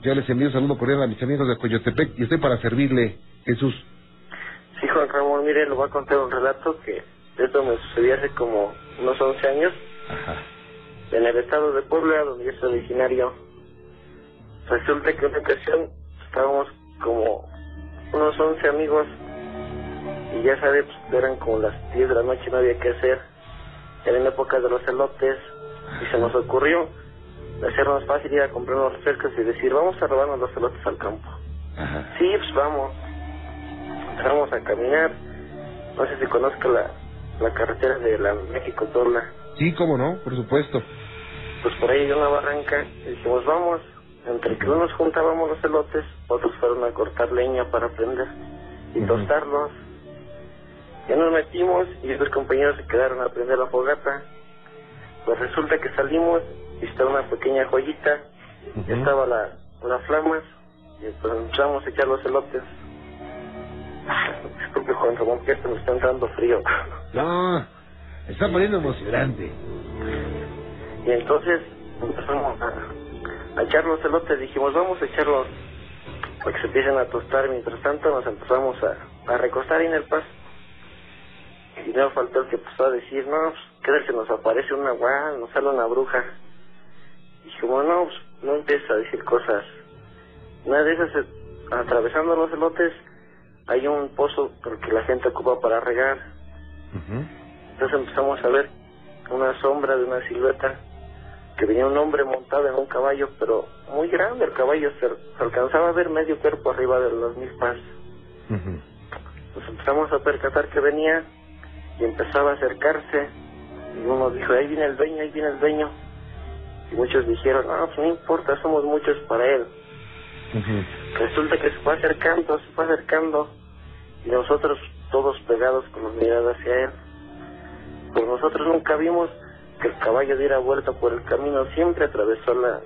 Yo les envío un saludo cordial a mis amigos de Coyotepec y estoy para servirle, Jesús. Sí, Juan Ramón, mire, le voy a contar un relato que esto me sucedió hace como unos 11 años Ajá. en el estado de Puebla, donde yo soy originario. Resulta que en una ocasión estábamos como unos 11 amigos y ya sabes, pues, eran como las 10 de la noche, no había que hacer. Era en época de los elotes y se nos ocurrió hacernos fácil ir a comprar unos refrescos y decir, vamos a robarnos los elotes al campo. Ajá. Sí, pues vamos. Empezamos a caminar. No sé si conozca la, la carretera de la México-Torla. Sí, cómo no, por supuesto. Pues por ahí hay una barranca y dijimos, vamos. Entre que unos juntábamos los elotes, otros fueron a cortar leña para prender y tostarlos. Ya nos metimos y los compañeros se quedaron a prender la fogata. Pues resulta que salimos estaba una pequeña joyita, estaba la, las flamas y pues empezamos a echar los elotes. Disculpe Juan Ramón, que esto me está entrando frío. No, está poniendo emocionante. Y entonces empezamos a, a echar los elotes, dijimos vamos a echarlos para que se empiecen a tostar. Mientras tanto nos empezamos a, a recostar en el paso. Y no faltó el que empezó a decir, no, pues, ¿qué tal si nos aparece una guay, nos sale una bruja? Y dijimos, no, pues, no empieces a decir cosas. Una de esas, atravesando los elotes, hay un pozo que la gente ocupa para regar. Ujú. Entonces empezamos a ver una sombra de una silueta que venía un hombre montado en un caballo, pero muy grande el caballo, se, se alcanzaba a ver medio cuerpo arriba de los milpas. Ujú. Nos empezamos a percatar que venía y empezaba a acercarse y uno dijo, ahí viene el dueño, ahí viene el dueño. Y muchos dijeron, no, pues no importa, somos muchos para él. Resulta que se fue acercando, se fue acercando y nosotros todos pegados con los miradas hacia él. Pues nosotros nunca vimos que el caballo diera vuelta por el camino, siempre atravesó la,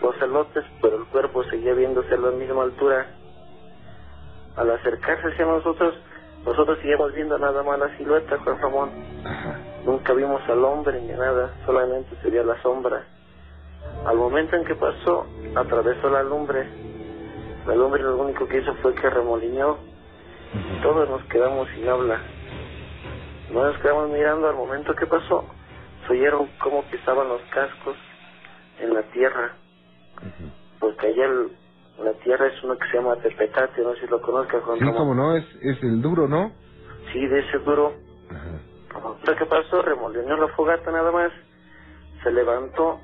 los elotes, pero el cuerpo seguía viéndose a la misma altura. Al acercarse hacia nosotros, nosotros seguíamos viendo nada más la silueta, Juan Ramón. Ajá. Nunca vimos al hombre ni nada, solamente se veía la sombra. Al momento en que pasó, atravesó la lumbre. La lumbre lo único que hizo fue que remolineó. Todos nos quedamos sin habla. No nos quedamos mirando al momento que pasó. Se oyeron cómo pisaban los cascos en la tierra. Porque allá el- la tierra es uno que se llama Tepetate, no sé si lo conozcas, Juan Sí, Ramón. cómo no, es, es el duro, ¿no? Sí, de ese duro. Ajá. Lo que pasó, remolineó la fogata nada más, se levantó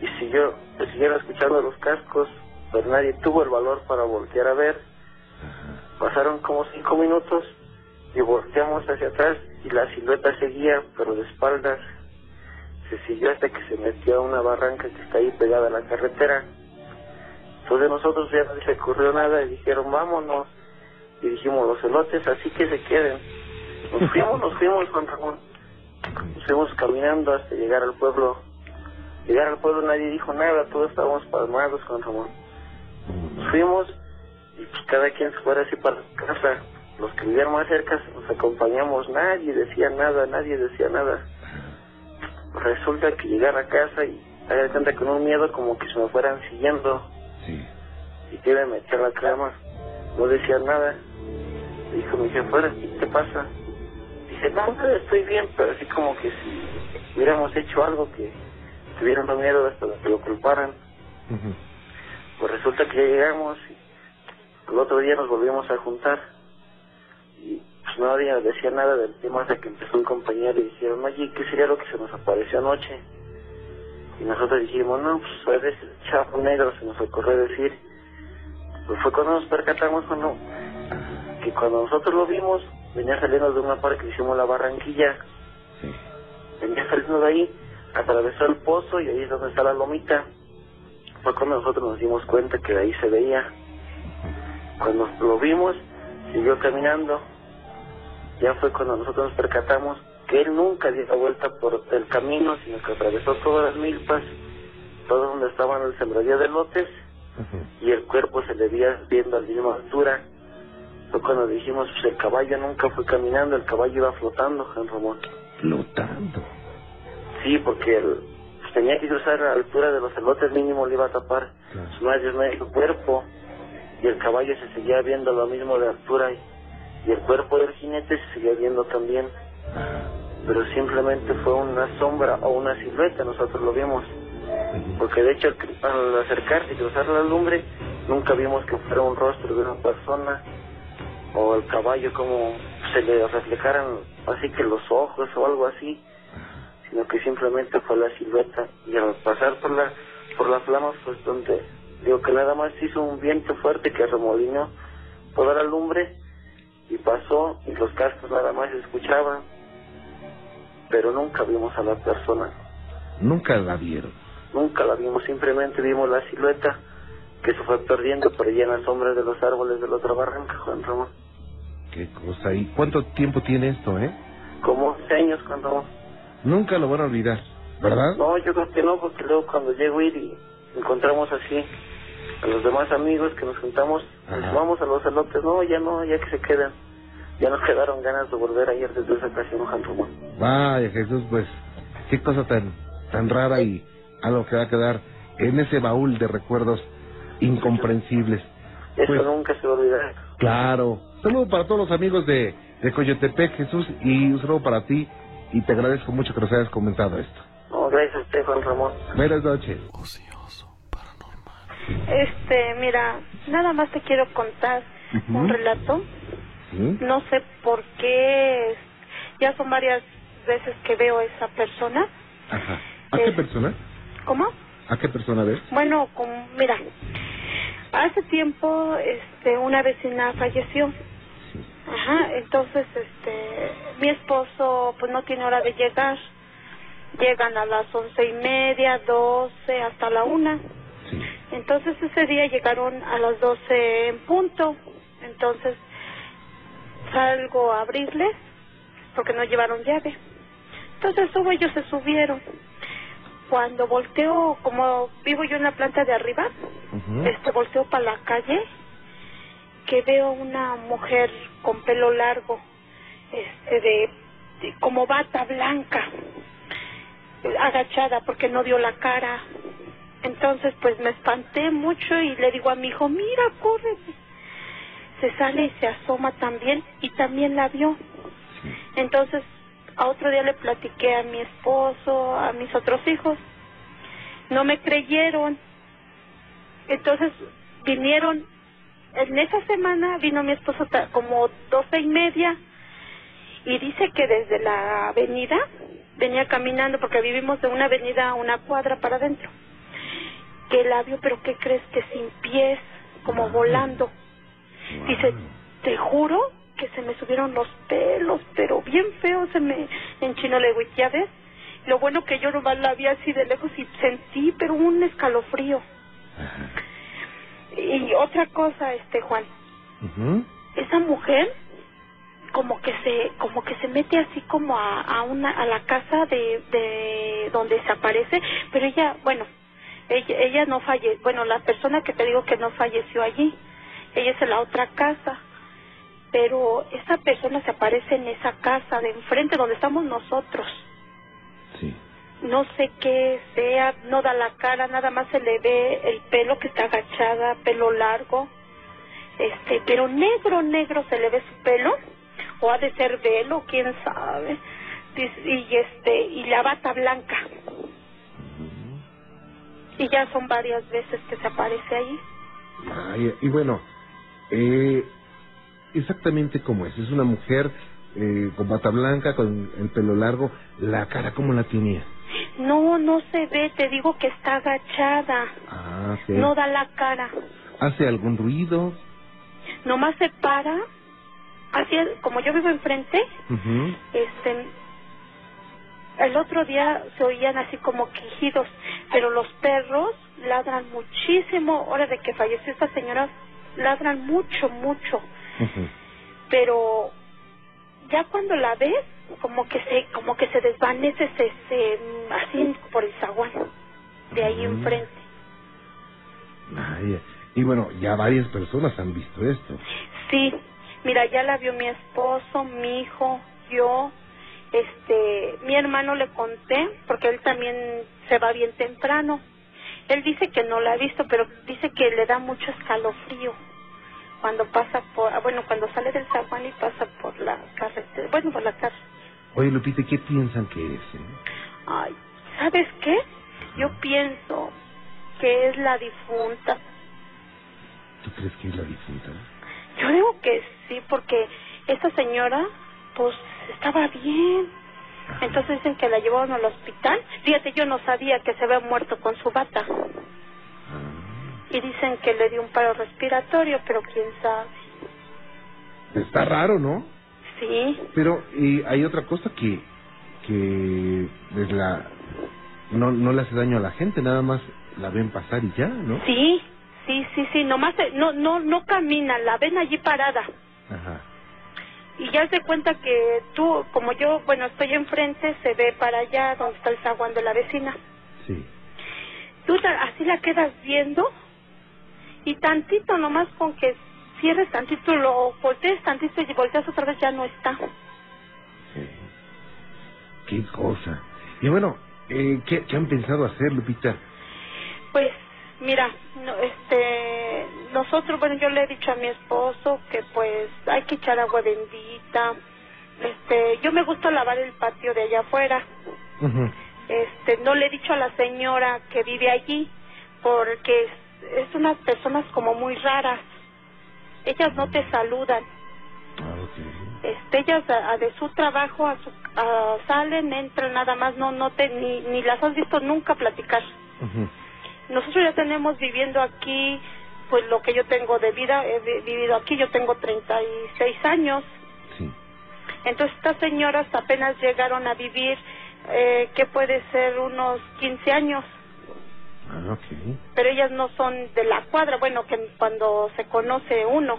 y siguió, se siguieron escuchando los cascos, pero nadie tuvo el valor para voltear a ver. Ajá. Pasaron como cinco minutos y volteamos hacia atrás y la silueta seguía, pero de espaldas. Se siguió hasta que se metió a una barranca que está ahí pegada a la carretera. Entonces nosotros ya no se ocurrió nada y dijeron vámonos. Y dijimos los elotes así que se queden. Nos fuimos, nos fuimos Juan Ramón. Nos fuimos caminando hasta llegar al pueblo. Llegar al pueblo nadie dijo nada, todos estábamos palmados Juan Ramón. Fuimos y pues cada quien se fuera así para casa. Los que vivían más cerca nos acompañamos, nadie decía nada, nadie decía nada. Resulta que llegar a casa y haga cuenta con un miedo como que se me fueran siguiendo Sí. y que me metí a la cama. No decía nada. Dijo mi "Ahora, ¿qué pasa? Dice, no, estoy bien, pero así como que si hubiéramos hecho algo que tuvieran miedo hasta que lo culparan. Pues resulta que ya llegamos y el otro día nos volvimos a juntar y pues nadie decía nada del tema hasta que empezó un compañero y dijeron, oye, ¿qué sería lo que se nos apareció anoche? Y nosotros dijimos, no, pues a veces chapo negro se nos ocurrió decir. Pues fue cuando nos percatamos cuando, que cuando nosotros lo vimos, venía saliendo de una parte que hicimos la barranquilla, Sí. venía saliendo de ahí, atravesó el pozo y ahí es donde está la lomita. Fue cuando nosotros nos dimos cuenta que de ahí se veía. Cuando lo vimos, siguió caminando. Ya fue cuando nosotros nos percatamos que él nunca dio la vuelta por el camino, sino que atravesó todas las milpas, todo donde estaban el sembradío de lotes, y el cuerpo se le veía viendo a la misma altura. Fue cuando dijimos, pues el caballo nunca fue caminando, el caballo iba flotando, Juan Ramón. Flotando. Sí, porque el, pues, tenía que cruzar a la altura de los elotes mínimo le iba a tapar. Claro. más de medio cuerpo. Y el caballo se seguía viendo lo mismo de altura y, y el cuerpo del jinete se seguía viendo también. Ajá. pero simplemente fue una sombra o una silueta nosotros lo vimos. Porque de hecho al acercarse y cruzar la lumbre nunca vimos que fuera un rostro de una persona o el caballo como se le reflejaran así que los ojos o algo así sino que simplemente fue la silueta y al pasar por la por la flama pues donde digo que nada más hizo un viento fuerte que remolinó toda la lumbre y pasó y los cascos nada más se escuchaban pero nunca vimos a la persona Nunca la vieron. Nunca la vimos, simplemente vimos la silueta que se fue perdiendo por allá en las sombras de los árboles de la otra barranca, Juan Ramón. Qué cosa. ¿Y cuánto tiempo tiene esto, eh? Como 11 años cuando... Nunca lo van a olvidar, ¿verdad? No, yo creo que no, porque luego cuando llego a ir y encontramos así a los demás amigos que nos juntamos, vamos a los elotes, no, ya no, ya que se quedan. Ya nos quedaron ganas de volver a ir desde esa ocasión, Juan Ramón. Vaya, Jesús, pues, qué cosa tan, tan rara y algo que va a quedar en ese baúl de recuerdos incomprensibles. Eso Pues- nunca se va a olvidar. Claro. Saludo para todos los amigos de, de Coyotepec, Jesús, y un saludo para ti, y te agradezco mucho que nos hayas comentado esto. No, gracias a usted, Juan Ramón. Buenas noches. Este, mira, nada más te quiero contar un relato. ¿Sí? No sé por qué, ya son varias veces que veo a esa persona. Ajá. ¿A qué persona? ¿Cómo? ¿A qué persona ves? Bueno, como, mira, hace tiempo, este, una vecina falleció. Ajá, entonces, este, mi esposo, pues no tiene hora de llegar. Llegan a las once y media, doce, hasta la una. Sí. Entonces ese día llegaron a las 12 en punto. Entonces salgo a abrirles porque no llevaron llave. Entonces subo, ellos se subieron. Cuando volteo, como vivo yo en la planta de arriba, este volteo para la calle, que veo una mujer con pelo largo, este de, de- como bata blanca, agachada porque no dio la cara. Entonces pues me espanté mucho y le digo a mi hijo, mira, corre. Se sale y se asoma también y también la vio. Entonces a otro día le platiqué a mi esposo, a mis otros hijos. No me creyeron. Entonces vinieron, en esa semana vino mi esposo como doce y media y dice que desde la avenida venía caminando porque vivimos de una avenida a una cuadra para adentro. Que la vio, pero ¿qué crees? Que sin pies, como Wow. volando. Dice, te juro que se me subieron los pelos, pero bien feo se me enchinó. Le digo, "¿Y ¿ya ves? Lo bueno que yo nomás la vi así de lejos y sentí, pero un escalofrío. Ajá. Y otra cosa, este Juan, esa mujer como que se como que se mete así como a, a una a la casa de, de donde se aparece pero ella bueno ella, ella no falle bueno la persona que te digo que no falleció allí ella es en la otra casa pero esa persona se aparece en esa casa de enfrente donde estamos nosotros. Sí. No sé qué sea, no da la cara, nada más se le ve el pelo que está agachada, pelo largo, este, pero negro, negro se le ve su pelo, o ha de ser velo, quién sabe, y este, y la bata blanca, y ya son varias veces que se aparece ahí. Y bueno, eh, exactamente como es. Es una mujer eh, con bata blanca, con el pelo largo. La cara, ¿cómo la tenía? No, no se ve, te digo que está agachada, Ah, sí. no da la cara, ¿Hace algún ruido? nomás se para, así es, como yo vivo enfrente, este el otro día se oían así como quejidos, pero los perros ladran muchísimo. Ahora de que falleció esta señora, ladran mucho, mucho. Pero ya cuando la ves, como que se, como que se desvanece, se, se así por el zaguán de ahí Ujú. enfrente. Vaya. Y bueno, ya varias personas han visto esto. Sí, mira, ya la vio mi esposo, mi hijo, yo este, mi hermano le conté, porque él también se va bien temprano. Él dice que no la ha visto, pero dice que le da mucho escalofrío cuando pasa por, ah, bueno, cuando sale del zaguán y pasa por la carretera, bueno, por la casa. Oye, Lupita, ¿qué piensan que es? eh? Ay, ¿sabes qué? Yo pienso que es la difunta. ¿Tú crees que es la difunta? Yo digo que sí, porque esta señora, pues, estaba bien. Entonces dicen que la llevaron al hospital. Fíjate, yo no sabía que se había muerto con su bata. Y dicen que le dio un paro respiratorio, pero quién sabe. está raro, ¿no? Sí, Pero y hay otra cosa que que pues, la no no le hace daño a la gente, nada más la ven pasar y ya, ¿no? sí, sí, sí, sí. Nomás no, no, no camina, la ven allí parada. Ajá. Y ya se cuenta que tú, como yo, bueno, estoy enfrente, se ve para allá donde está el zaguán de la vecina. Sí. Tú así la quedas viendo y tantito nomás con que cierres tantito, lo voltees tantito y volteas otra vez ya no está. sí. Qué cosa. Y bueno, eh, ¿qué, ¿qué han pensado hacer, Lupita? Pues mira, no, este, nosotros, bueno, yo le he dicho a mi esposo que pues hay que echar agua bendita. Este, yo me gusta lavar el patio de allá afuera. Este, no le he dicho a la señora que vive allí porque es, unas personas como muy raras. Ellas no te saludan. Ah. Este, ellas a- a de su trabajo a su, a- salen, entran nada más, no no te ni ni las has visto nunca platicar. Nosotros ya tenemos viviendo aquí pues lo que yo tengo de vida, he vi- vivido aquí, yo tengo 36 años. Sí. Entonces estas señoras apenas llegaron a vivir eh, que puede ser unos 15 años. Ah, pero ellas no son de la cuadra, bueno, que cuando se conoce uno.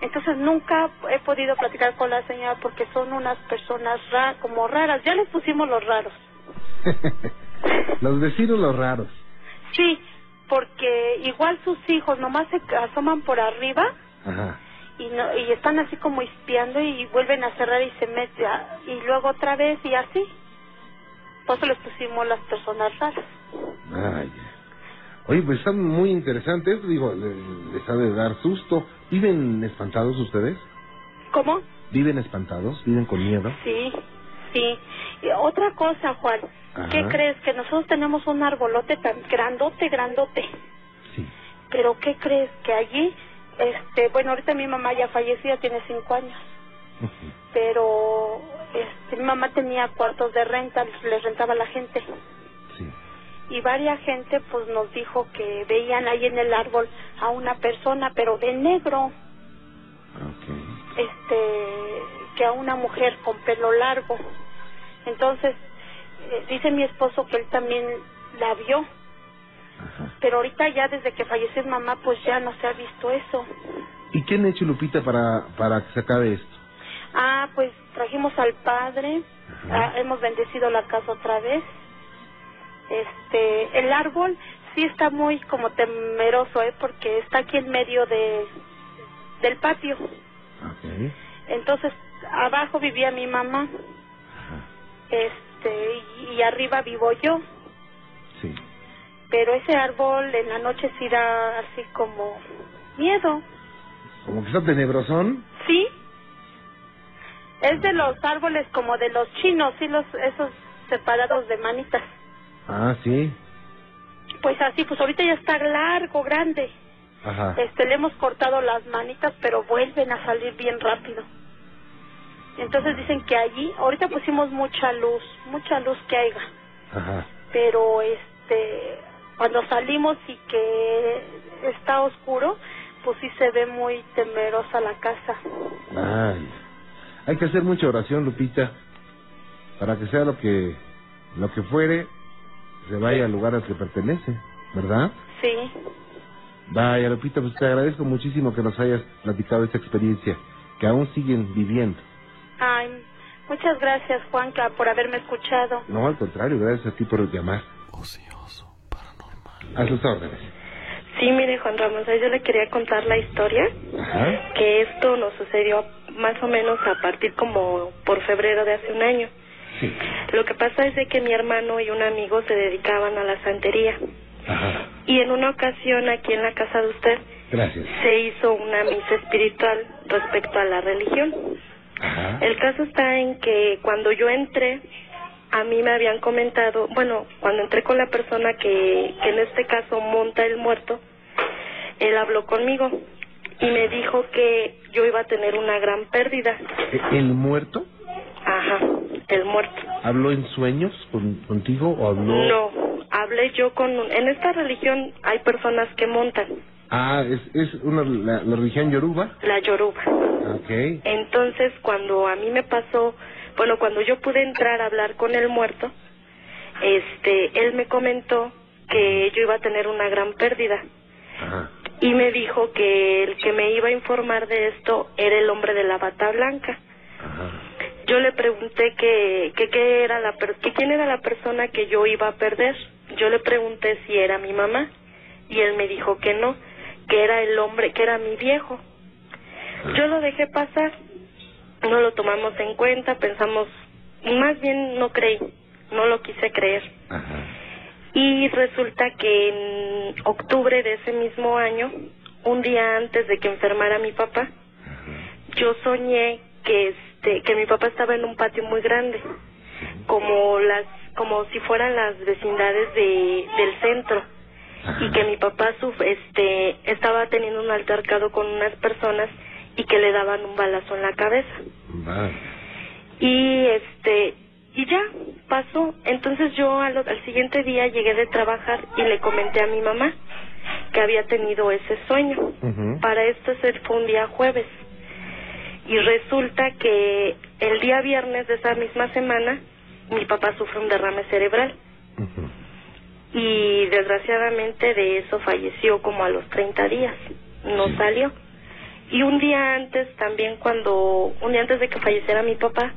Entonces nunca he podido platicar con la señora porque son unas personas ra como raras. Ya les pusimos los raros. los vecinos los raros. Sí, porque igual sus hijos nomás se asoman por arriba Ajá. y no, y están así como espiando y vuelven a cerrar y se meten y luego otra vez y así. Por eso les pusimos las personas raras. Vaya. Oye, pues están muy interesantes, digo, le- les ha de dar susto. ¿Viven espantados ustedes? ¿Cómo? ¿Viven espantados? ¿Viven con miedo? Sí, sí. Y otra cosa, Juan, ¿qué Ajá. crees? Que nosotros tenemos un arbolote tan grandote, grandote. Sí. Pero ¿qué crees? Que allí, este, bueno, ahorita mi mamá ya falleció, ya tiene cinco años. Ujú. Pero este, mi mamá tenía cuartos de renta, les rentaba a la gente. Sí. Y varias gente pues nos dijo que veían ahí en el árbol a una persona, pero de negro, Ok. este, que a una mujer con pelo largo. Entonces, eh, dice mi esposo que él también la vio, Ajá. pero ahorita ya desde que falleció mamá, pues ya no se ha visto eso. ¿Y qué han hecho, Lupita, para, para que se acabe esto? Ah, pues trajimos al padre, ah, hemos bendecido la casa otra vez. Este, el árbol sí está muy como temeroso, ¿eh? Porque está aquí en medio de del patio. Entonces, abajo vivía mi mamá, Ajá. este, y, y arriba vivo yo. Sí. Pero ese árbol en la noche sí da así como miedo. Como que está tenebrosón. ¿Sí? Es de los árboles como de los chinos, sí, los, esos separados de manitas. Ah, sí. Pues así, pues ahorita ya está largo, grande. Ajá. Este, le hemos cortado las manitas, pero vuelven a salir bien rápido. Entonces dicen que allí, ahorita pusimos mucha luz, mucha luz que haya, Ajá. pero este, cuando salimos y que está oscuro, pues sí se ve muy temerosa la casa. Ay. Hay que hacer mucha oración, Lupita, para que sea lo que lo que fuere, se vaya al lugar al que pertenece, ¿verdad? Sí, Vaya, Lupita, pues te agradezco muchísimo que nos hayas platicado esta experiencia, que aún siguen viviendo. ay, muchas gracias Juanca por haberme escuchado. No, al contrario, gracias a ti por llamar. Ocioso, paranormal. A sus órdenes. Sí, mire, Juan Ramón, yo le quería contar la historia, Ajá. que esto nos sucedió más o menos a partir como por febrero de hace un año. Sí. Lo que pasa es de que mi hermano y un amigo se dedicaban a la santería. Ajá. Y en una ocasión aquí en la casa de usted Gracias. se hizo una misa espiritual respecto a la religión. Ajá. El caso está en que cuando yo entré, a mí me habían comentado, bueno, cuando entré con la persona que, que en este caso monta el muerto, él habló conmigo y me dijo que yo iba a tener una gran pérdida. ¿E- ¿El muerto Ajá, el muerto. habló en sueños con- contigo o habló? No, hablé yo con... un- En esta religión hay personas que montan Ah, es, es una, la, la religión yoruba. la yoruba. Ok. Entonces, cuando a mí me pasó, bueno, cuando yo pude entrar a hablar con el muerto, este, él me comentó que yo iba a tener una gran pérdida Ajá. y me dijo que el que me iba a informar de esto era el hombre de la bata blanca. Ajá. Yo le pregunté que, que, qué era la per- que quién era la persona que yo iba a perder. Yo le pregunté si era mi mamá y él me dijo que no, que era el hombre, que era mi viejo. Yo lo dejé pasar, no lo tomamos en cuenta, pensamos, más bien no creí, no lo quise creer. Ajá. Y resulta que en octubre de ese mismo año, un día antes de que enfermara mi papá, yo soñé que este que mi papá estaba en un patio muy grande, como las como si fueran las vecindades de del centro y que mi papá suf- este estaba teniendo un altercado con unas personas y que le daban un balazo en la cabeza. Y este y ya pasó. Entonces yo al, al siguiente día llegué de trabajar y le comenté a mi mamá que había tenido ese sueño. Para esto fue un día jueves. Y resulta que el día viernes de esa misma semana mi papá sufre un derrame cerebral. Y desgraciadamente de eso falleció como a los 30 días, no Sí. salió. Y un día antes también cuando, un día antes de que falleciera mi papá,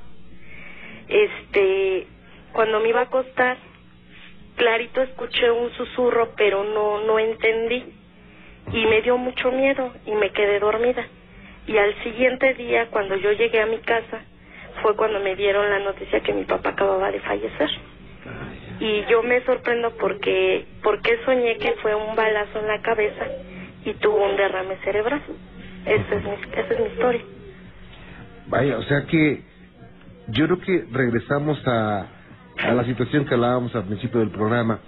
este, cuando me iba a acostar, clarito escuché un susurro, pero no, no entendí. Y me dio mucho miedo y me quedé dormida. Y al siguiente día, cuando yo llegué a mi casa, fue cuando me dieron la noticia que mi papá acababa de fallecer y yo me sorprendo porque porque soñé que fue un balazo en la cabeza y tuvo un derrame cerebral. Esa es mi, esa es mi historia. Vaya, o sea que yo creo que regresamos a, a la situación que hablábamos al principio del programa,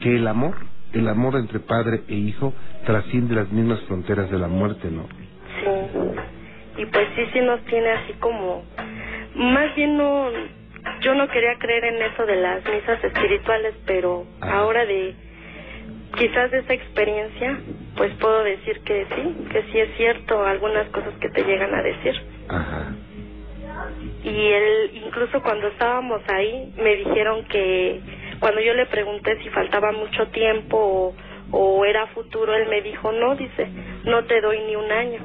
que el amor, el amor entre padre e hijo trasciende las mismas fronteras de la muerte, ¿no? Sí. Y pues sí, sí nos tiene así como... Más bien no... Yo no quería creer en eso de las misas espirituales, pero ahora de... Quizás de esa experiencia, pues puedo decir que sí, que sí es cierto algunas cosas que te llegan a decir. Ajá. y él incluso cuando estábamos ahí me dijeron que cuando yo le pregunté si faltaba mucho tiempo o, o era futuro él me dijo no dice no te doy ni un año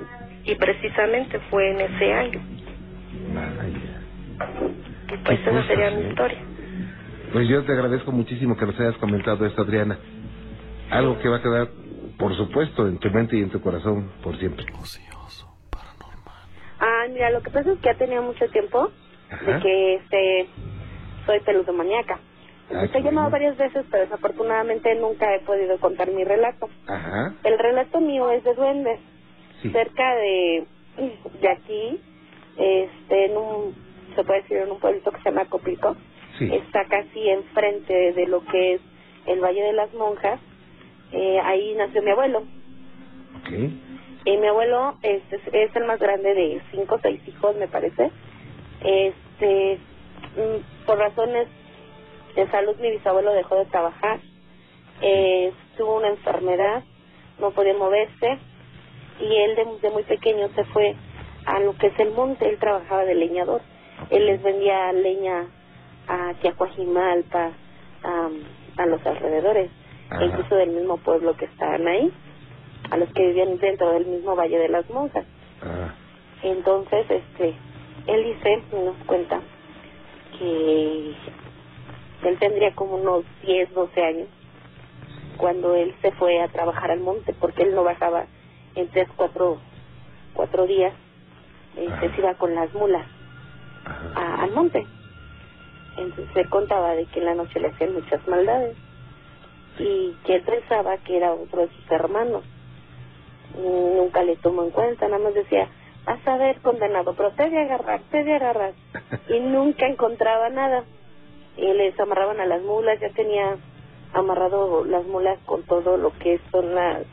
y precisamente fue en ese año y pues esa sería mi historia Pues yo te agradezco muchísimo que nos hayas comentado esto, Adriana. Algo que va a quedar, por supuesto, en tu mente y en tu corazón por siempre. Ah, mira, lo que pasa es que ha tenido mucho tiempo Ajá. de que este soy peludomaníaca. Ah, he llamado bueno. varias veces, pero desafortunadamente nunca he podido contar mi relato. Ajá. El relato mío es de duendes. Sí. Cerca de, de aquí, este, en un, se puede decir, en un pueblito que se llama Copico, Sí. está casi enfrente de lo que es el Valle de las Monjas. Eh, ahí nació mi abuelo. Ok. Y mi abuelo es, es el más grande de cinco o seis hijos, me parece. Este, mm, por razones de salud, mi bisabuelo dejó de trabajar. Eh, tuvo una enfermedad, no podía moverse. Y él, de, de muy pequeño, se fue a lo que es el monte. Él trabajaba de leñador. Él les vendía leña a Tiacuajimalpa, a, a los alrededores, Ajá. incluso del mismo pueblo que estaban ahí a los que vivían dentro del mismo Valle de las Monjas. Ah, Entonces, este, él dice, nos cuenta, que él tendría como unos 10, 12 años cuando él se fue a trabajar al monte, porque él no bajaba en tres, cuatro, cuatro días, este, se iba con las mulas a- al monte. Entonces se contaba de que en la noche le hacían muchas maldades y que él pensaba que era otro de sus hermanos. Nunca le tomó en cuenta, nada más decía, vas a ver condenado, pero te de agarrar, te de agarrar. Y nunca encontraba nada. Y les amarraban a las mulas, ya tenía amarrado las mulas con todo lo que son las,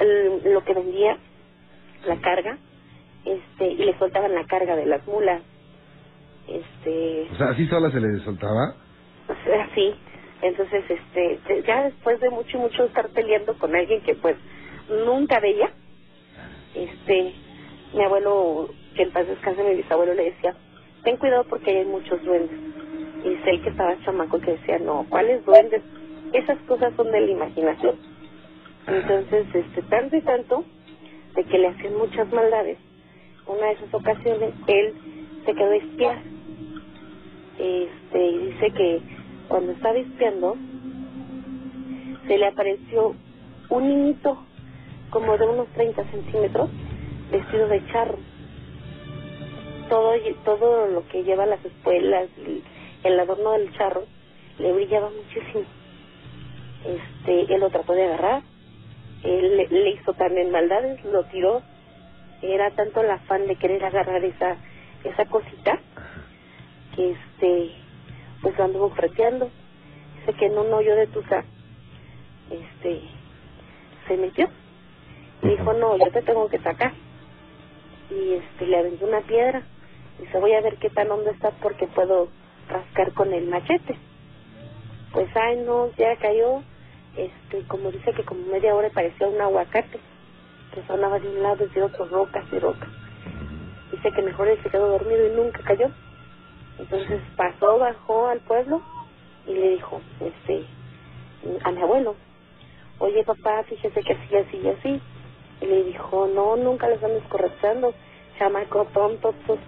el- lo que vendía, la carga, este, y le soltaban la carga de las mulas. Este, O sea, ¿así sola se le soltaba? así entonces este ya después de mucho y mucho estar peleando con alguien que pues nunca veía este mi abuelo que en paz descanse mi bisabuelo le decía ten cuidado porque hay muchos duendes y dice él que estaba chamaco que decía no cuáles duendes esas cosas son de la imaginación. Entonces este tanto y tanto de que le hacían muchas maldades una de esas ocasiones él se quedó a espiar. Este y dice que cuando estaba espiando se le apareció un niñito como de unos 30 centímetros vestido de charro. Todo todo lo que lleva las espuelas el adorno del charro le brillaba muchísimo. Este él lo trató de agarrar él le, le hizo también maldades lo tiró. Era tanto el afán de querer agarrar esa esa cosita que este pues lo anduvo freteando dice que en un hoyo de tusa este se metió. Y dijo no yo te tengo que sacar y este le aventó una piedra. Dice voy a ver qué tan hondo está porque puedo rascar con el machete pues ay no ya cayó. Este como dice que como media hora parecía un aguacate que sonaba de un lado y de otro rocas y rocas dice que mejor él se quedó dormido y nunca cayó entonces pasó bajó al pueblo y le dijo este a mi abuelo oye papá fíjese que así así y así y le dijo no nunca les andes correteando chamaco tonto pues,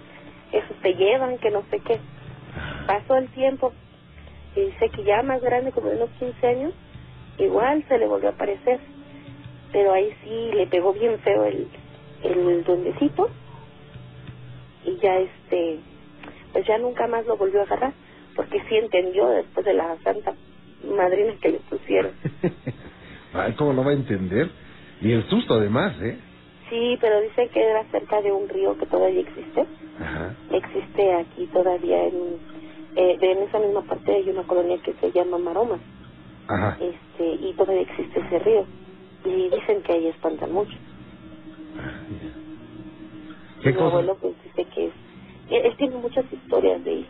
esos te llevan que no sé qué pasó el tiempo y dice que ya más grande como de unos 15 años igual se le volvió a aparecer. Pero ahí sí le pegó bien feo el el duendecito. Y ya este pues ya nunca más lo volvió a agarrar porque sí entendió después de la santa madrina que le pusieron Ay, ¿cómo no va a entender? Y el susto además, ¿eh? sí pero dice que era cerca de un río que todavía existe Ajá. existe aquí todavía en eh, en esa misma parte hay una colonia que se llama Maroma Ajá. este y todavía existe ese río y dicen que ahí espantan mucho ¿Qué mi cosa? abuelo pues dice que es él, tiene muchas historias de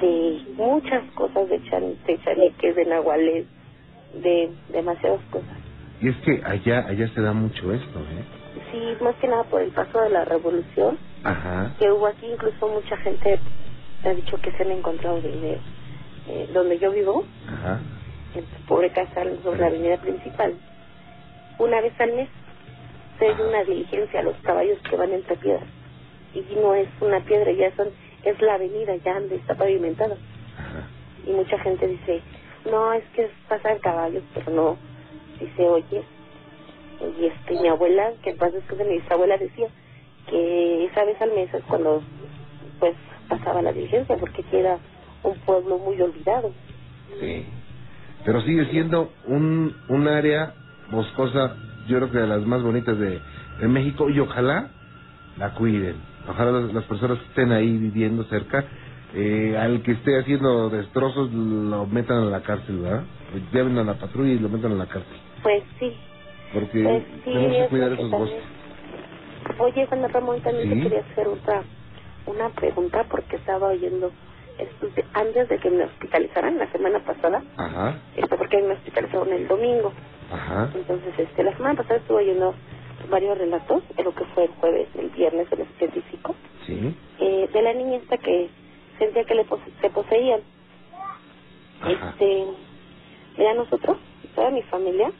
de muchas cosas de chan, de chaneques de nahuales de demasiadas cosas Y es que allá, allá se da mucho esto, ¿eh? sí más que nada por el paso de la revolución Ajá. que hubo aquí incluso mucha gente ha dicho que se han encontrado dinero eh, donde yo vivo Ajá. en su pobre casa sobre la avenida principal una vez al mes se hace una diligencia a los caballos que van entre piedras y no es una piedra ya son es la avenida ya donde está pavimentada Ajá. y mucha gente dice no es que es pasar caballos pero no dice oye y este mi abuela que en paz descanse mi bisabuela decía que esa vez al mes es cuando pues pasaba la diligencia porque aquí era un pueblo muy olvidado Sí. Pero sigue siendo un, un área boscosa, yo creo que de las más bonitas de, de México, y ojalá la cuiden. Ojalá las, las personas que estén ahí viviendo cerca, eh, al que esté haciendo destrozos, lo metan a la cárcel, ¿verdad? Lleven a la patrulla y lo metan a la cárcel. pues sí Porque Pues sí, tenemos que cuidar esos bosques. Oye, Juan Ramón, también Sí. te quería hacer otra, una pregunta porque estaba oyendo esto de- antes de que me hospitalizaran la semana pasada, Ajá, este, porque me hospitalizaron el domingo. ajá, Entonces, este, la semana pasada estuve oyendo varios relatos, de lo que fue el jueves, el viernes en específico, sí, eh, de la niña esta que sentía que le pose- se poseían. Ajá. Este, mira, nosotros, toda mi familia,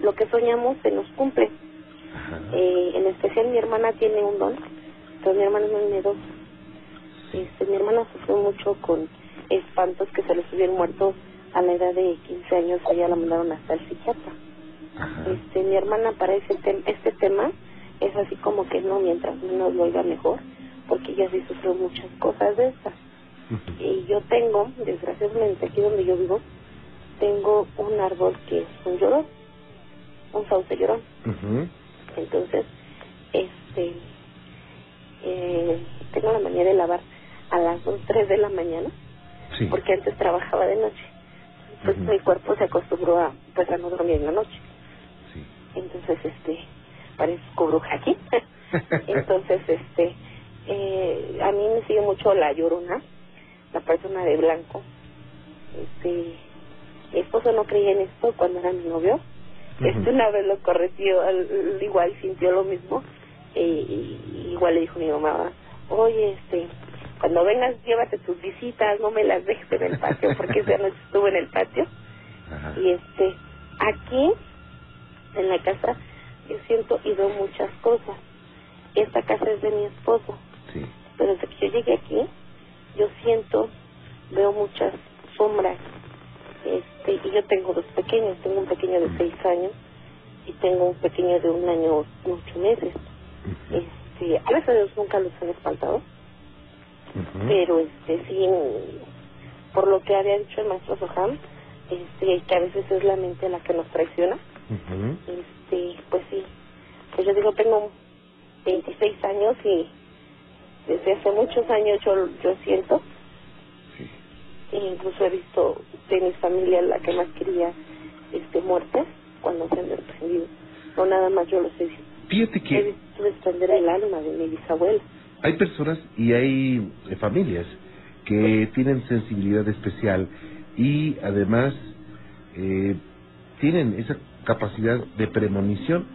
lo que soñamos se nos cumple. ajá. Eh, en especial mi hermana tiene un don, pero mi hermana es muy miedosa. Este, mi hermana sufrió mucho con espantos que se le subieron muertos a la edad de 15 años ella la mandaron hasta el psiquiatra. Ajá. Este, mi hermana para ese tem- este tema es así como que no, mientras menos lo oiga mejor, porque ella sí sufrió muchas cosas de estas. Y yo tengo, desgraciadamente, aquí donde yo vivo, tengo un árbol que es un llorón, un sauce llorón. Entonces, este, eh, tengo la manía de lavar a las 2, 3 de la mañana, Sí. porque antes trabajaba de noche. Pues Ujú. mi cuerpo se acostumbró a, pues, a no dormir en la noche. Entonces, este, parezco bruja aquí. Entonces, este, eh, a mí me sigue mucho la llorona, la persona de blanco. Este, mi esposo no creía en esto cuando era mi novio. Este, una vez lo corrigió, al- igual sintió lo mismo. Y, y- igual le dijo mi mamá, oye, este, cuando vengas llévate tus visitas, no me las dejes en el patio, porque esa noche estuve en el patio. Y este, aquí, en la casa, yo siento y veo muchas cosas. Esta casa es de mi esposo, Sí. pero desde que yo llegué aquí, yo siento, veo muchas sombras. Este, y yo tengo dos pequeños, tengo un pequeño de seis años y tengo un pequeño de un año ocho meses. Este, a Dios nunca los han espantado, pero este sí por lo que había dicho el maestro Soham este que a veces es la mente la que nos traiciona Este pues sí. Pues yo digo tengo 26 años y desde hace muchos años yo yo siento Sí. e incluso he visto de mi familia la que más quería este muertes cuando se han desprendido. No nada más yo los he visto Fíjate he que visto desprender el alma de mi bisabuela. hay personas y hay eh, familias que tienen sensibilidad especial y además eh, tienen esa capacidad de premonición.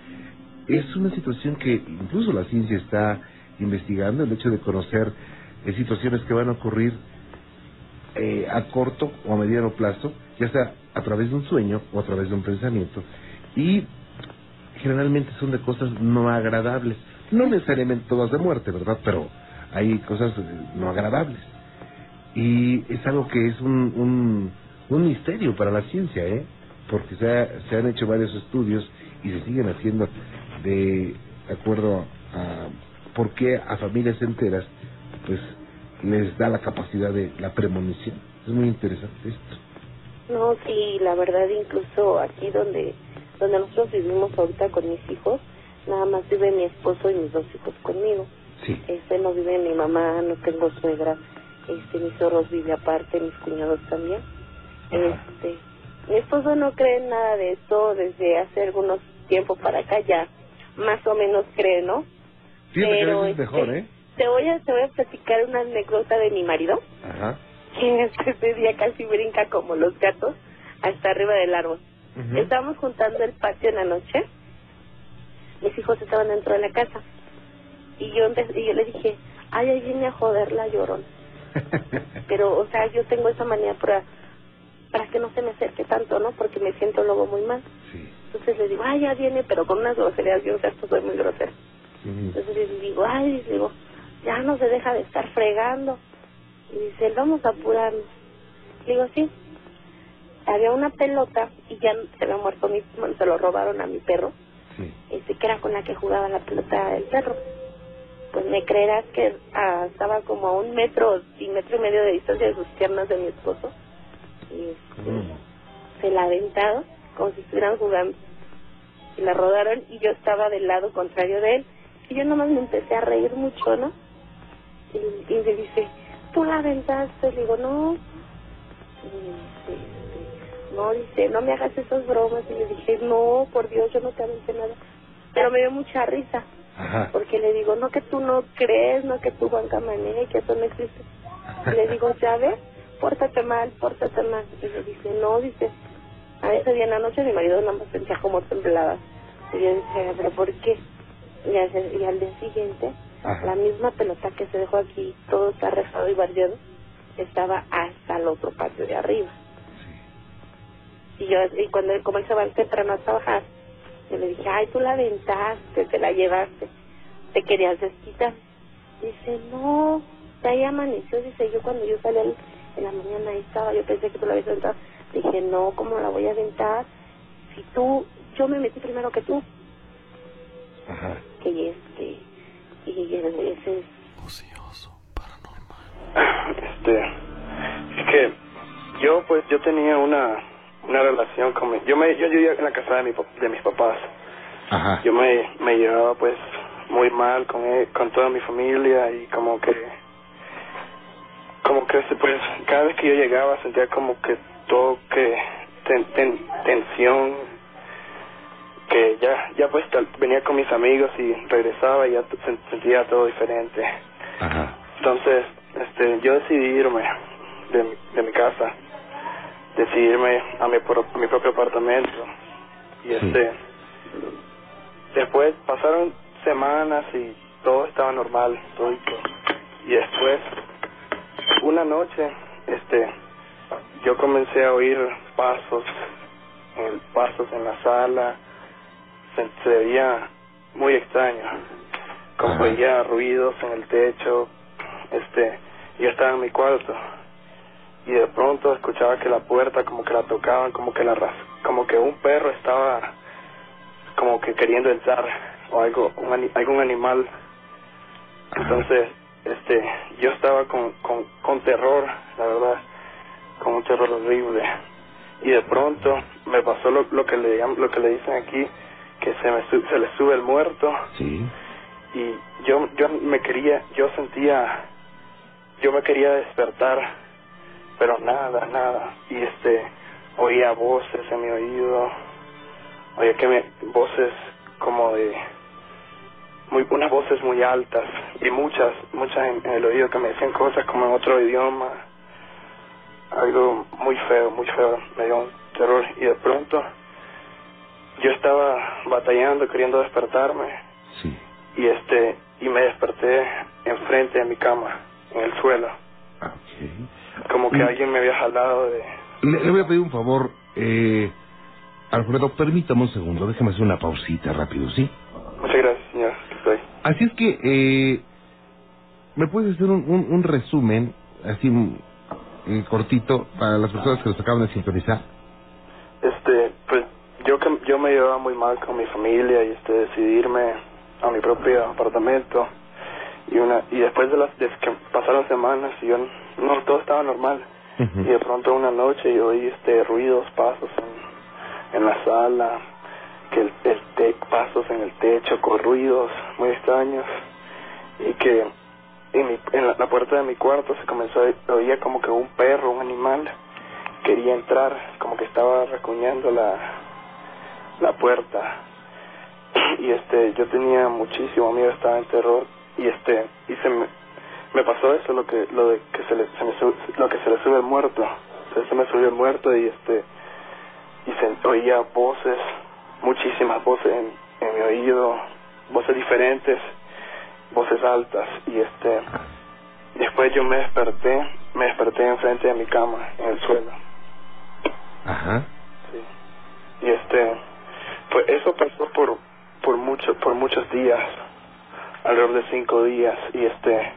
Es una situación que incluso la ciencia está investigando, el hecho de conocer eh, situaciones que van a ocurrir eh, a corto o a mediano plazo, ya sea a través de un sueño o a través de un pensamiento. Y generalmente son de cosas no agradables. No necesariamente todas de muerte, ¿verdad? Pero hay cosas eh, no agradables. Y es algo que es un, un, un misterio para la ciencia, ¿eh? Porque se, ha- se han hecho varios estudios y se siguen haciendo de acuerdo a por qué a familias enteras pues les da la capacidad de la premonición. Es muy interesante esto. No, sí, la verdad, incluso aquí donde donde nosotros vivimos ahorita con mis hijos, nada más vive mi esposo y mis dos hijos conmigo. Sí. Este no vive mi mamá, no tengo suegra, este mis zorros vive aparte, mis cuñados también. Ajá. Este, mi esposo no cree en nada de esto desde hace algunos tiempo para acá ya, más o menos cree, ¿no? A Pero, mejor, este, ¿eh? Te voy a te voy a platicar una anécdota de mi marido Ajá. que ese día casi brinca como los gatos hasta arriba del árbol. Estábamos juntando el patio en la noche. Mis hijos estaban dentro de la casa. Y yo y yo le dije, ay, ahí viene a joder la llorón. Pero, o sea, yo tengo esa manía para, para que no se me acerque tanto, ¿no? Porque me siento luego muy mal. sí. Entonces le digo, ay, ya viene, pero con unas groserías. Yo, o sea, soy muy grosera. Ujú. Entonces le digo, ay, le digo, ya no se deja de estar fregando. Y dice, vamos a apurarnos. Le digo, sí. Había una pelota y ya se había muerto mi, bueno, se lo robaron a mi perro, Sí. este, que era con la que jugaba la pelota el perro. Pues me creerás que ah, estaba como a un metro y metro y medio de distancia de sus piernas de mi esposo. Y este, Mm. se la aventaron como si estuvieran jugando. Y la rodaron y yo estaba del lado contrario de él. Y yo nomás me empecé a reír mucho, ¿no? Y, y me dice, ¿tú la aventaste? Le digo, no. Y dice, este, no, dice, no me hagas esas bromas. Y le dije, no, por Dios, yo no te aventé nada. Pero me dio mucha risa. Ajá. Porque le digo, no que tú no crees, no que tú Juan Camané, que eso no existe. Le digo, ya ves, pórtate mal, pórtate mal. Y le dice, no, dice, a ese día en la noche mi marido nada más sentía como temblaba. Y yo decía, pero ¿por qué? Y al, y al día siguiente, Ajá. la misma pelota que se dejó aquí, todo está rejado y barriado, estaba hasta el otro patio de arriba. Y yo, y cuando él, como él se va temprano a trabajar, yo le dije, ay, tú la aventaste, te la llevaste, te querías desquitar. Dice, no, ya ahí amaneció, dice, yo cuando yo salí al- en la mañana ahí estaba, yo pensé que tú la habías aventado. Dije, no, ¿cómo la voy a aventar? Si tú, yo me metí primero que tú. Ajá. Que este, y ese es Este, es que yo pues yo tenía una una relación con mi, yo me yo vivía en la casa de mi de mis papás. Ajá. Yo me me llevaba pues muy mal con él, con toda mi familia y como que como que pues cada vez que yo llegaba sentía como que todo que ten, ten, tensión que ya ya pues venía con mis amigos y regresaba y ya sentía todo diferente Ajá. entonces este yo decidí irme de, mi- de mi casa decidí irme a mi, pro- a mi propio apartamento y Sí. este después pasaron semanas y todo estaba normal todo y, y después una noche este yo comencé a oír pasos pasos en la sala se, se veía muy extraño. Como Ajá. oía ruidos en el techo este yo estaba en mi cuarto. Y de pronto escuchaba que la puerta como que la tocaban como que la ras como que un perro estaba como que queriendo entrar o algo un algún animal. Entonces este yo estaba con, con con terror la verdad con un terror horrible. Y de pronto me pasó lo, lo que le lo que le dicen aquí que se me su- se le sube el muerto. Sí. y yo yo me quería yo sentía yo me quería despertar pero nada nada. Y este oía voces en mi oído oía que me voces como de muy unas voces muy altas y muchas muchas en, en el oído que me decían cosas como en otro idioma algo muy feo muy feo me dio un terror y de pronto yo estaba batallando queriendo despertarme Sí. y este y me desperté enfrente de mi cama en el suelo Ah, Ok. como que Mm. alguien me había jalado de Le, le voy a pedir un favor, eh, Alfredo, permítame un segundo, déjeme hacer una pausita rápido, ¿sí? Así es que, eh, ¿me puedes hacer un, un, un resumen, así mm, eh, cortito, para las personas que nos acaban de sintonizar? este pues yo yo me llevaba muy mal con mi familia y este decidirme a mi propio apartamento y una y después de las de que pasaron semanas y yo no todo estaba normal y de pronto una noche yo oí este ruidos pasos en, en la sala que el, el te- pasos en el techo con ruidos muy extraños y que en, mi, en la, puerta de mi cuarto se comenzó a oía como que un perro un animal quería entrar como que estaba recuñando la la puerta. Y este yo tenía muchísimo miedo estaba en terror y este y se me, me pasó eso lo que lo de que se le se me sub- lo que se le sube el muerto. Se, se me subió el muerto y este y se oía voces muchísimas voces en, en mi oído voces diferentes voces altas y este después yo me desperté me desperté enfrente de mi cama en el suelo Ajá. Sí. Y este, pues eso pasó por por mucho, por muchos días, alrededor de cinco días y este,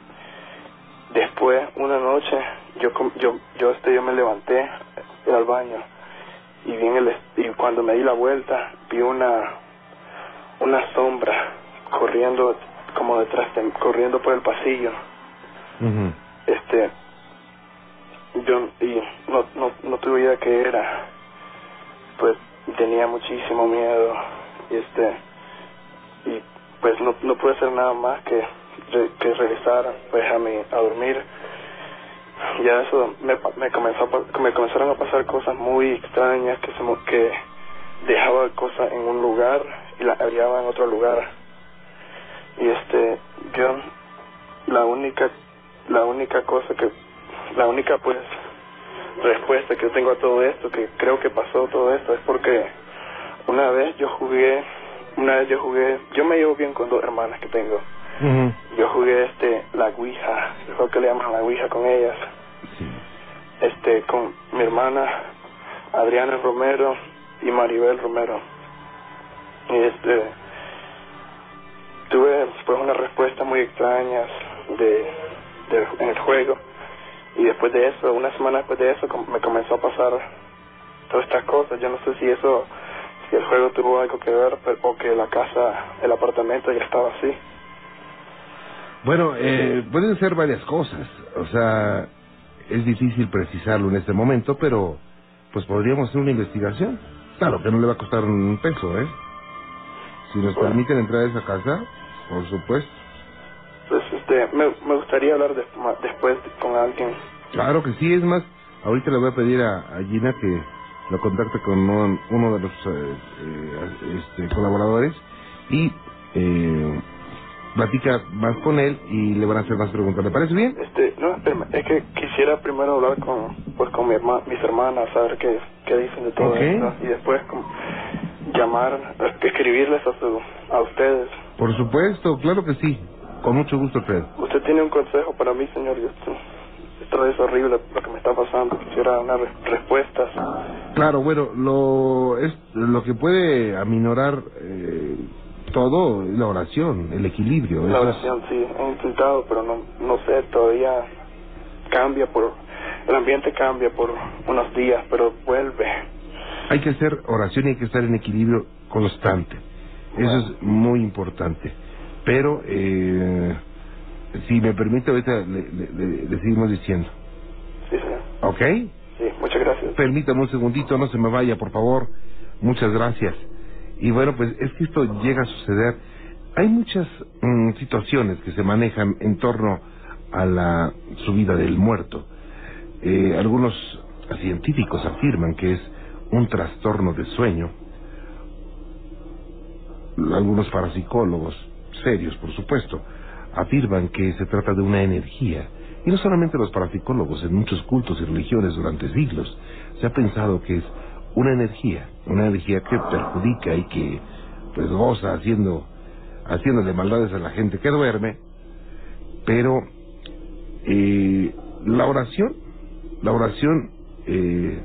después una noche yo yo yo este yo me levanté fui al baño y vi en el y cuando me di la vuelta vi una una sombra corriendo como detrás de corriendo por el pasillo. Ujú. este yo y no no no tuve idea qué era. Pues tenía muchísimo miedo y este y pues no no pude hacer nada más que que regresar pues a mi a dormir ya eso me, me comenzó a me comenzaron a pasar cosas muy extrañas que se que dejaba cosas en un lugar y las hallaba en otro lugar. Y este yo la única la única cosa que la única pues respuesta que yo tengo a todo esto que creo que pasó todo esto es porque una vez yo jugué una vez yo jugué yo me llevo bien con dos hermanas que tengo Yo jugué este la ouija yo creo que le llaman la ouija con ellas Sí. este con mi hermana Adriana Romero y Maribel Romero y este tuve pues unas respuestas muy extrañas de, de en el juego y después de eso una semana después de eso me comenzó a pasar todas estas cosas. Yo no sé si eso, si el juego tuvo algo que ver o que la casa, el apartamento ya estaba así. Bueno, eh, pueden ser varias cosas. O sea, es difícil precisarlo en este momento, pero pues podríamos hacer una investigación. Claro que no le va a costar un peso, ¿eh? Si nos permiten entrar a esa casa, por supuesto. Pues este, me, me gustaría hablar después con alguien. Claro que sí, es más, ahorita le voy a pedir a, Gina que lo contacte con uno, de los eh, eh, este, colaboradores y eh, platica más con él y le van a hacer más preguntas. ¿Le parece bien? Este, no, es que quisiera primero hablar con, pues, con mi mis hermanas, saber qué, qué dicen de todo esto y después llamar, escribirles a, a ustedes. Por supuesto, claro que sí. Con mucho gusto, Fred. ¿Usted tiene un consejo para mí, señor? Esto es horrible lo que me está pasando. Quisiera unas respuestas. Claro, bueno, lo, es, lo que puede aminorar eh, todo la oración, el equilibrio. La oración, sí. He intentado, pero no, no sé, todavía cambia por... El ambiente cambia por unos días, pero vuelve. Hay que hacer oración y hay que estar en equilibrio constante. Eso es muy importante. Pero, eh, si me permite, ahorita le, seguimos diciendo. Sí, señor. ¿Ok? Sí, muchas gracias. Permítame un segundito, no se me vaya, por favor. Muchas gracias. Y bueno, pues es que esto llega a suceder. Hay muchas mm, situaciones que se manejan en torno a la subida del muerto. Eh, algunos científicos afirman que es un trastorno de sueño. Algunos parapsicólogos serios, por supuesto, afirman que se trata de una energía. Y no solamente los parapsicólogos, en muchos cultos y religiones durante siglos se ha pensado que es una energía, una energía que perjudica y que pues goza haciendo haciéndole maldades a la gente que duerme, pero eh, la oración, la oración, eh,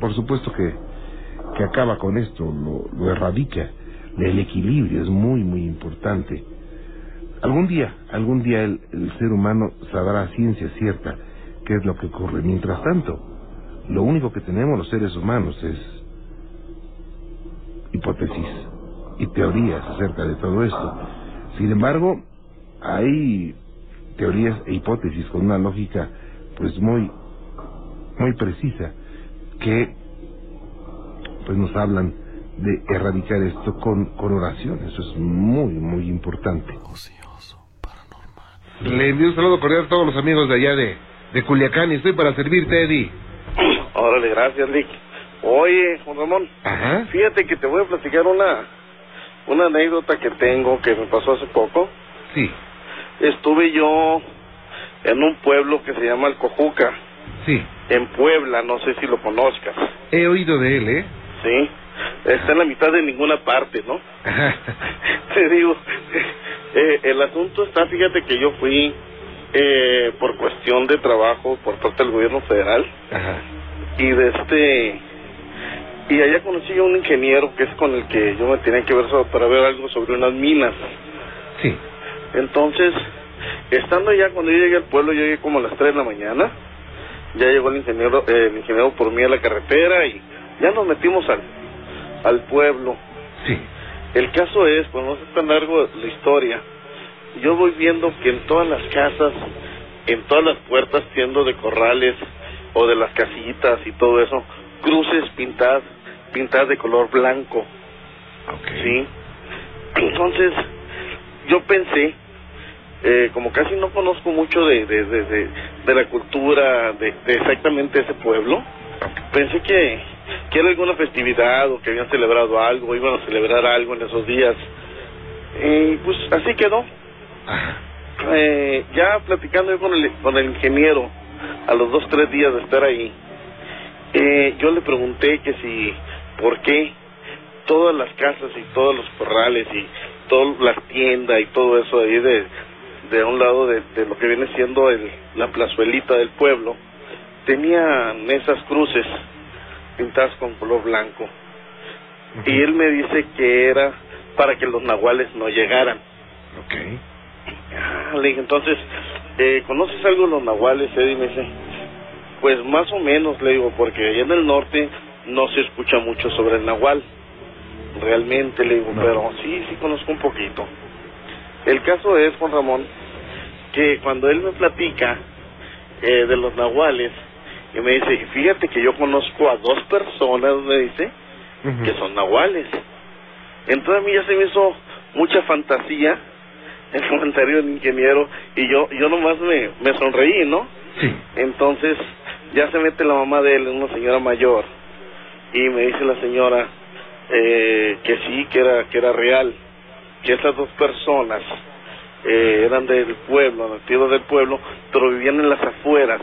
por supuesto que, que acaba con esto, lo, lo erradica, el equilibrio es muy, muy importante. Algún día, algún día el, ser humano sabrá ciencia cierta qué es lo que ocurre. Mientras tanto, lo único que tenemos los seres humanos es hipótesis y teorías acerca de todo esto. Sin embargo, hay teorías e hipótesis con una lógica pues muy muy precisa que pues nos hablan de erradicar esto con, con oración. Eso es muy, muy importante. Le envío un saludo cordial a todos los amigos de allá de, de Culiacán y estoy para servirte, Eddie. Órale, gracias, Lick. Oye, Juan Ramón, Ajá. fíjate que te voy a platicar una, una anécdota que tengo que me pasó hace poco. Sí. Estuve yo en un pueblo que se llama Alcojuca. Sí. En Puebla, no sé si lo conozcas. He oído de él, ¿eh? Sí está en la mitad de ninguna parte, ¿no? Te digo, eh, el asunto está, fíjate que yo fui eh, por cuestión de trabajo por parte del gobierno federal y de este y allá conocí a un ingeniero que es con el que yo me tenía que ver para ver algo sobre unas minas. Sí. Entonces, estando allá cuando yo llegué al pueblo, yo llegué como a las 3 de la mañana. Ya llegó el ingeniero, eh, el ingeniero por mí a la carretera y ya nos metimos al, al pueblo. Sí. El caso es, pues no es tan largo la historia, yo voy viendo que en todas las casas, en todas las puertas tiendo de corrales o de las casitas y todo eso, cruces pintadas, pintadas de color blanco. Sí. Entonces, yo pensé, eh, como casi no conozco mucho de, de, de, de, la cultura de, de exactamente ese pueblo, pensé que que era alguna festividad o que habían celebrado algo, o iban a celebrar algo en esos días. Y pues así quedó. Eh, ya platicando yo con el, con el ingeniero, a los dos, tres días de estar ahí, eh, yo le pregunté que si, ¿por qué todas las casas y todos los corrales y todas las tiendas y todo eso ahí de, de un lado de, de lo que viene siendo el, la plazuelita del pueblo, tenían esas cruces pintadas con color blanco. Y él me dice que era para que los nahuales no llegaran. Ok. Ah, le dije, entonces, eh, ¿conoces algo de los nahuales, Eddie? Me dice, pues más o menos, le digo, porque allá en el norte no se escucha mucho sobre el nahual. Realmente le digo, No. pero sí, sí conozco un poquito. El caso es, Juan Ramón, que cuando él me platica eh, de los nahuales, y me dice, fíjate que yo conozco a dos personas, me dice, que son nahuales. Entonces a mí ya se me hizo mucha fantasía el comentario del ingeniero y yo yo nomás me, me sonreí, ¿no? Sí. Entonces ya se mete la mamá de él, una señora mayor, y me dice la señora eh, que sí, que era que era real, que esas dos personas eh, eran del pueblo, nativos del pueblo, pero vivían en las afueras,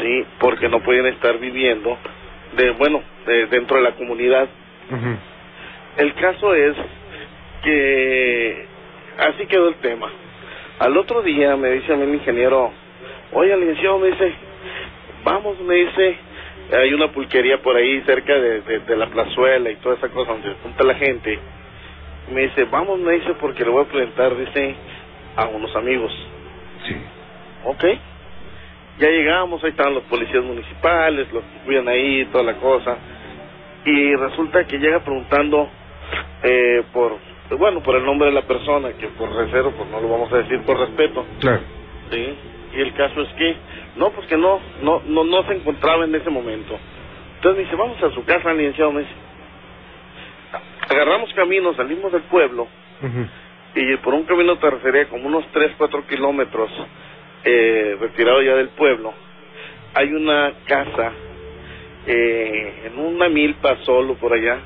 sí, porque no podían estar viviendo de bueno de- dentro de la comunidad. El caso es que así quedó el tema. Al otro día me dice a mí el ingeniero, oye, licenciado, me dice, vamos, me dice, hay una pulquería por ahí cerca de, de, de la plazuela y toda esa cosa donde se junta la gente. Me dice, vamos, me dice, porque le voy a presentar, dice, a unos amigos. Sí. Ok. Ya llegamos, ahí estaban los policías municipales, los que cuidan ahí, toda la cosa. Y resulta que llega preguntando eh, por, bueno, por el nombre de la persona, que por recero, pues no lo vamos a decir por respeto. Claro. Sí. Y el caso es que, no, pues que no, no, no, no se encontraba en ese momento. Entonces me dice, vamos a su casa, licenciado, me dice. Agarramos camino, salimos del pueblo, y por un camino tercería como unos 3, 4 kilómetros eh, retirado ya del pueblo, hay una casa eh, en una milpa solo por allá,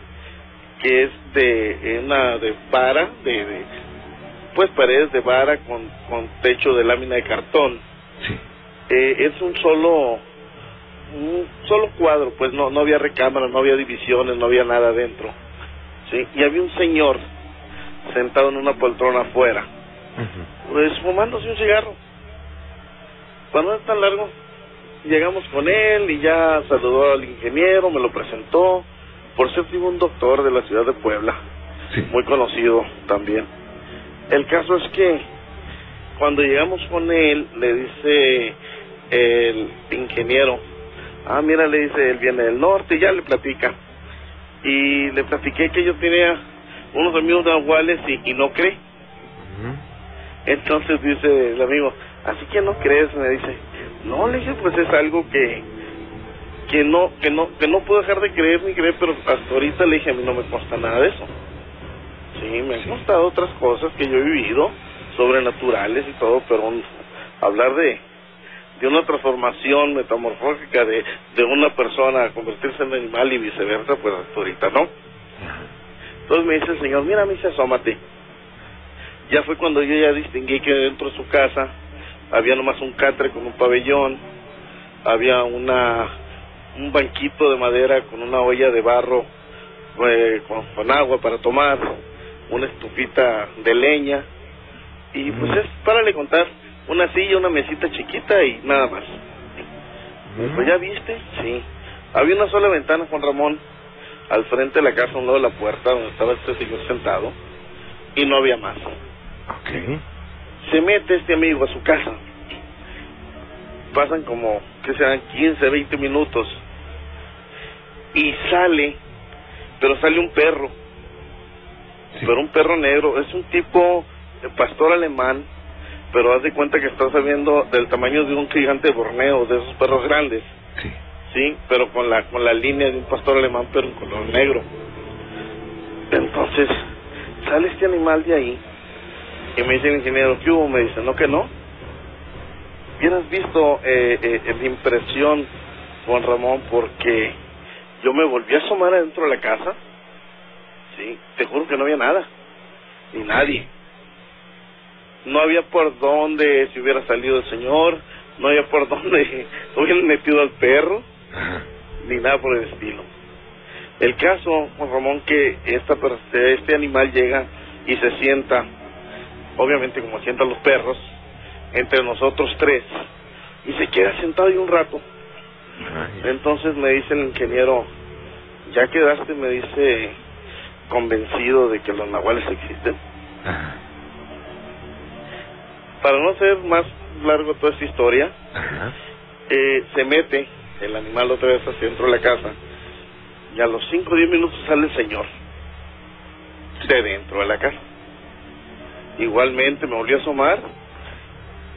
que es de una de vara, de, de pues paredes de vara con, con techo de lámina de cartón. Sí. Eh, es un solo un solo cuadro, pues no no había recámara, no había divisiones, no había nada adentro. Sí, y había un señor sentado en una poltrona afuera, pues fumándose un cigarro. Cuando no es tan largo, llegamos con él y ya saludó al ingeniero, me lo presentó. Por ser tipo un doctor de la ciudad de Puebla, Sí. muy conocido también. El caso es que cuando llegamos con él, le dice el ingeniero, ah, mira, le dice, él viene del norte, y ya le platica. Y le platiqué que yo tenía unos amigos nahuales y, y no cree. Entonces dice el amigo, así que no crees, me dice, no, le dije, pues es algo que que no que no que no puedo dejar de creer ni creer, pero hasta ahorita le dije, a mí no me consta nada de eso. Sí, me han Sí. constado otras cosas que yo he vivido, sobrenaturales y todo, pero un- hablar de de una transformación metamorfógica de, de una persona a convertirse en animal y viceversa, pues hasta ahorita no. Entonces me dice el señor, mira, me dice, asómate. Ya fue cuando yo ya distinguí que dentro de su casa había nomás un catre con un pabellón, había una un banquito de madera con una olla de barro eh, con, con agua para tomar, una estufita de leña y pues es, párale contar, una silla, una mesita chiquita y nada más. Pues ya viste, sí. Había una sola ventana, Juan Ramón, al frente de la casa, a un lado de la puerta, donde estaba este señor sentado, y no había más. Ok. Se mete este amigo a su casa. Pasan como, que sean 15, 20 minutos. Y sale, pero sale un perro, Sí. pero un perro negro. Es un tipo de pastor alemán, pero haz de cuenta que está saliendo del tamaño de un gigante de Borneo, de esos perros grandes. Sí. sí, pero con la con la línea de un pastor alemán, pero en color negro. Entonces, sale este animal de ahí y me dice el ingeniero, ¿qué hubo? Me dice, no que no. Hubieras visto eh, eh, mi impresión, Juan Ramón, porque yo me volví a asomar adentro de la casa, sí, te juro que no había nada, ni nadie. No había por dónde se hubiera salido el señor, no había por dónde hubieran metido al perro, ni nada por el estilo. El caso, Juan Ramón, que esta, este animal llega y se sienta, obviamente como sientan los perros, entre nosotros tres, y se queda sentado ahí un rato. Entonces me dice el ingeniero, ya quedaste, me dice, convencido de que los nahuales existen. Ajá. Para no hacer más largo toda esta historia, Ajá. eh, se mete el animal otra vez hacia dentro de la casa Y a los 5 o 10 minutos sale el señor de dentro de la casa. Igualmente me volví a asomar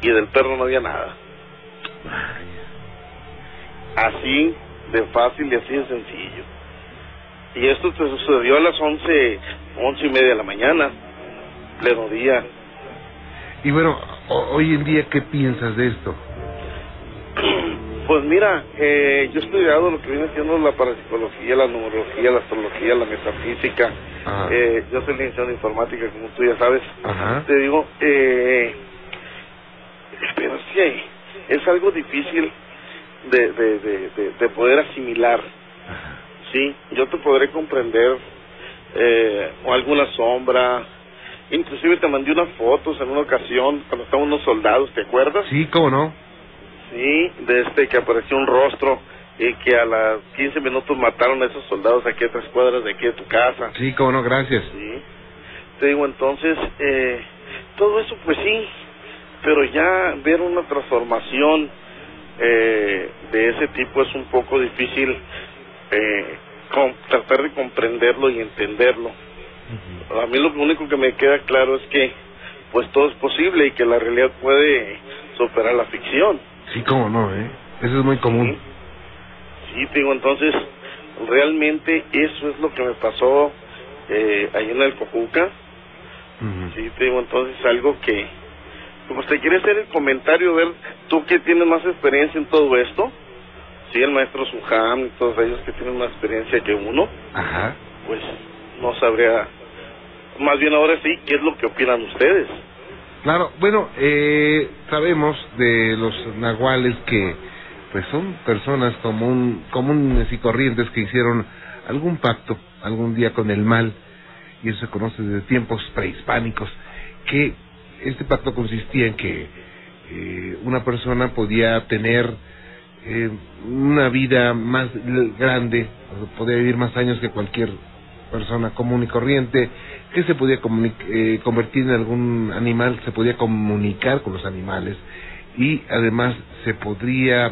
y del perro no había nada. Así de fácil y así de sencillo. Y esto te sucedió a las once, once y media de la mañana, pleno día. Y bueno, ho- hoy en día, ¿qué piensas de esto? Pues mira, eh, yo he estudiado lo que viene siendo la parapsicología, la numerología, la astrología, la metafísica. Eh, yo soy licenciado en informática, como tú ya sabes. Ajá. Te digo, eh, pero sí, es algo difícil de, de, de, de, de poder asimilar. Sí, yo te podré comprender eh, o alguna sombra. Inclusive te mandé unas fotos en una ocasión cuando estaban unos soldados, ¿te acuerdas? Sí, ¿cómo no? Sí, de este que apareció un rostro y que a las 15 minutos mataron a esos soldados aquí a tres cuadras de aquí de tu casa. Sí, ¿cómo no? Gracias. Sí. Te digo, entonces, eh, todo eso pues sí, pero ya ver una transformación eh, de ese tipo es un poco difícil eh, com- tratar de comprenderlo y entenderlo. A mí lo único que me queda claro es que pues todo es posible y que la realidad puede superar la ficción. Sí, ¿cómo no, eh? Eso es muy común. Sí, te digo, entonces, realmente eso es lo que me pasó eh, ahí en el Cojuca. Sí, te digo, entonces algo que, pues te quiere hacer el comentario, ver tú que tienes más experiencia en todo esto. Sí, el maestro Sujam y todos ellos que tienen más experiencia que uno, Ajá. pues no sabría, más bien ahora sí, qué es lo que opinan ustedes. Claro, bueno, eh, sabemos de los nahuales que pues son personas común, comunes y corrientes que hicieron algún pacto algún día con el mal y eso se conoce desde tiempos prehispánicos que este pacto consistía en que eh, una persona podía tener eh, una vida más grande, podía vivir más años que cualquier persona común y corriente, que se podía eh, convertir en algún animal, se podía comunicar con los animales y además se podría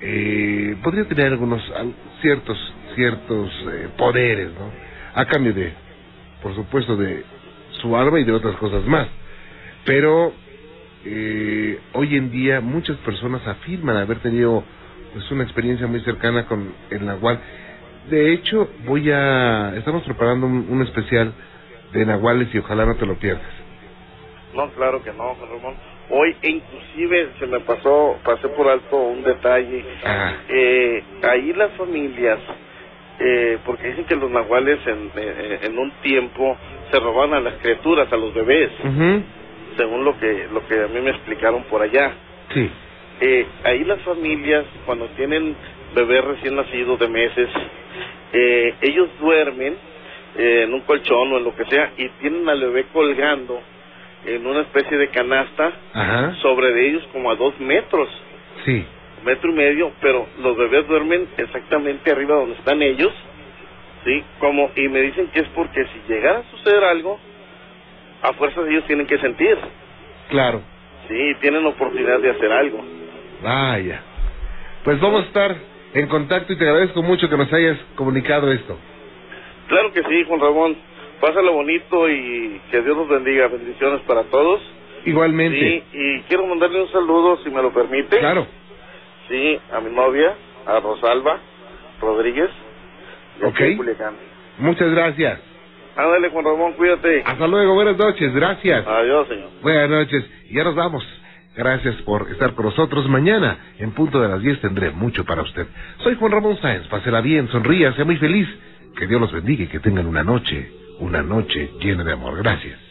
eh, podría tener algunos al- ciertos ciertos eh, poderes, ¿no? A cambio de, por supuesto, de su alma y de otras cosas más. Pero eh, hoy en día muchas personas afirman haber tenido pues una experiencia muy cercana con el nahual. De hecho, voy a estamos preparando un, un especial de nahuales y ojalá no te lo pierdas. No, claro que no, Juan Ramón. Hoy inclusive se me pasó, pasé por alto un detalle. Ah. Eh, ahí las familias, eh, porque dicen que los nahuales en, eh, en un tiempo se roban a las criaturas, a los bebés. Según lo que lo que a mí me explicaron por allá. Sí. Eh, ahí las familias, cuando tienen bebés recién nacidos de meses, eh, ellos duermen eh, en un colchón o en lo que sea y tienen al bebé colgando en una especie de canasta Ajá. sobre de ellos como a dos metros, Sí. metro y medio, pero los bebés duermen exactamente arriba donde están ellos, sí, como y me dicen que es porque si llegara a suceder algo, a fuerzas ellos tienen que sentir, Claro. sí, tienen oportunidad de hacer algo. Vaya. Pues vamos a estar en contacto y te agradezco mucho que nos hayas comunicado esto. Claro que sí, Juan Ramón. Pásalo bonito y que Dios nos bendiga. Bendiciones para todos. Igualmente. Sí, y quiero mandarle un saludo, si me lo permite. Claro. Sí, a mi novia, a Rosalba Rodríguez. de Ok. Culiacán. Muchas gracias. Ándale, Juan Ramón, cuídate. Hasta luego. Buenas noches. Gracias. Adiós, señor. Buenas noches. Ya nos vamos. Gracias por estar con nosotros. Mañana, en punto de las 10, tendré mucho para usted. Soy Juan Ramón Sáenz. Pásela bien, sonría, sea muy feliz. Que Dios los bendiga y que tengan una noche, una noche llena de amor. Gracias.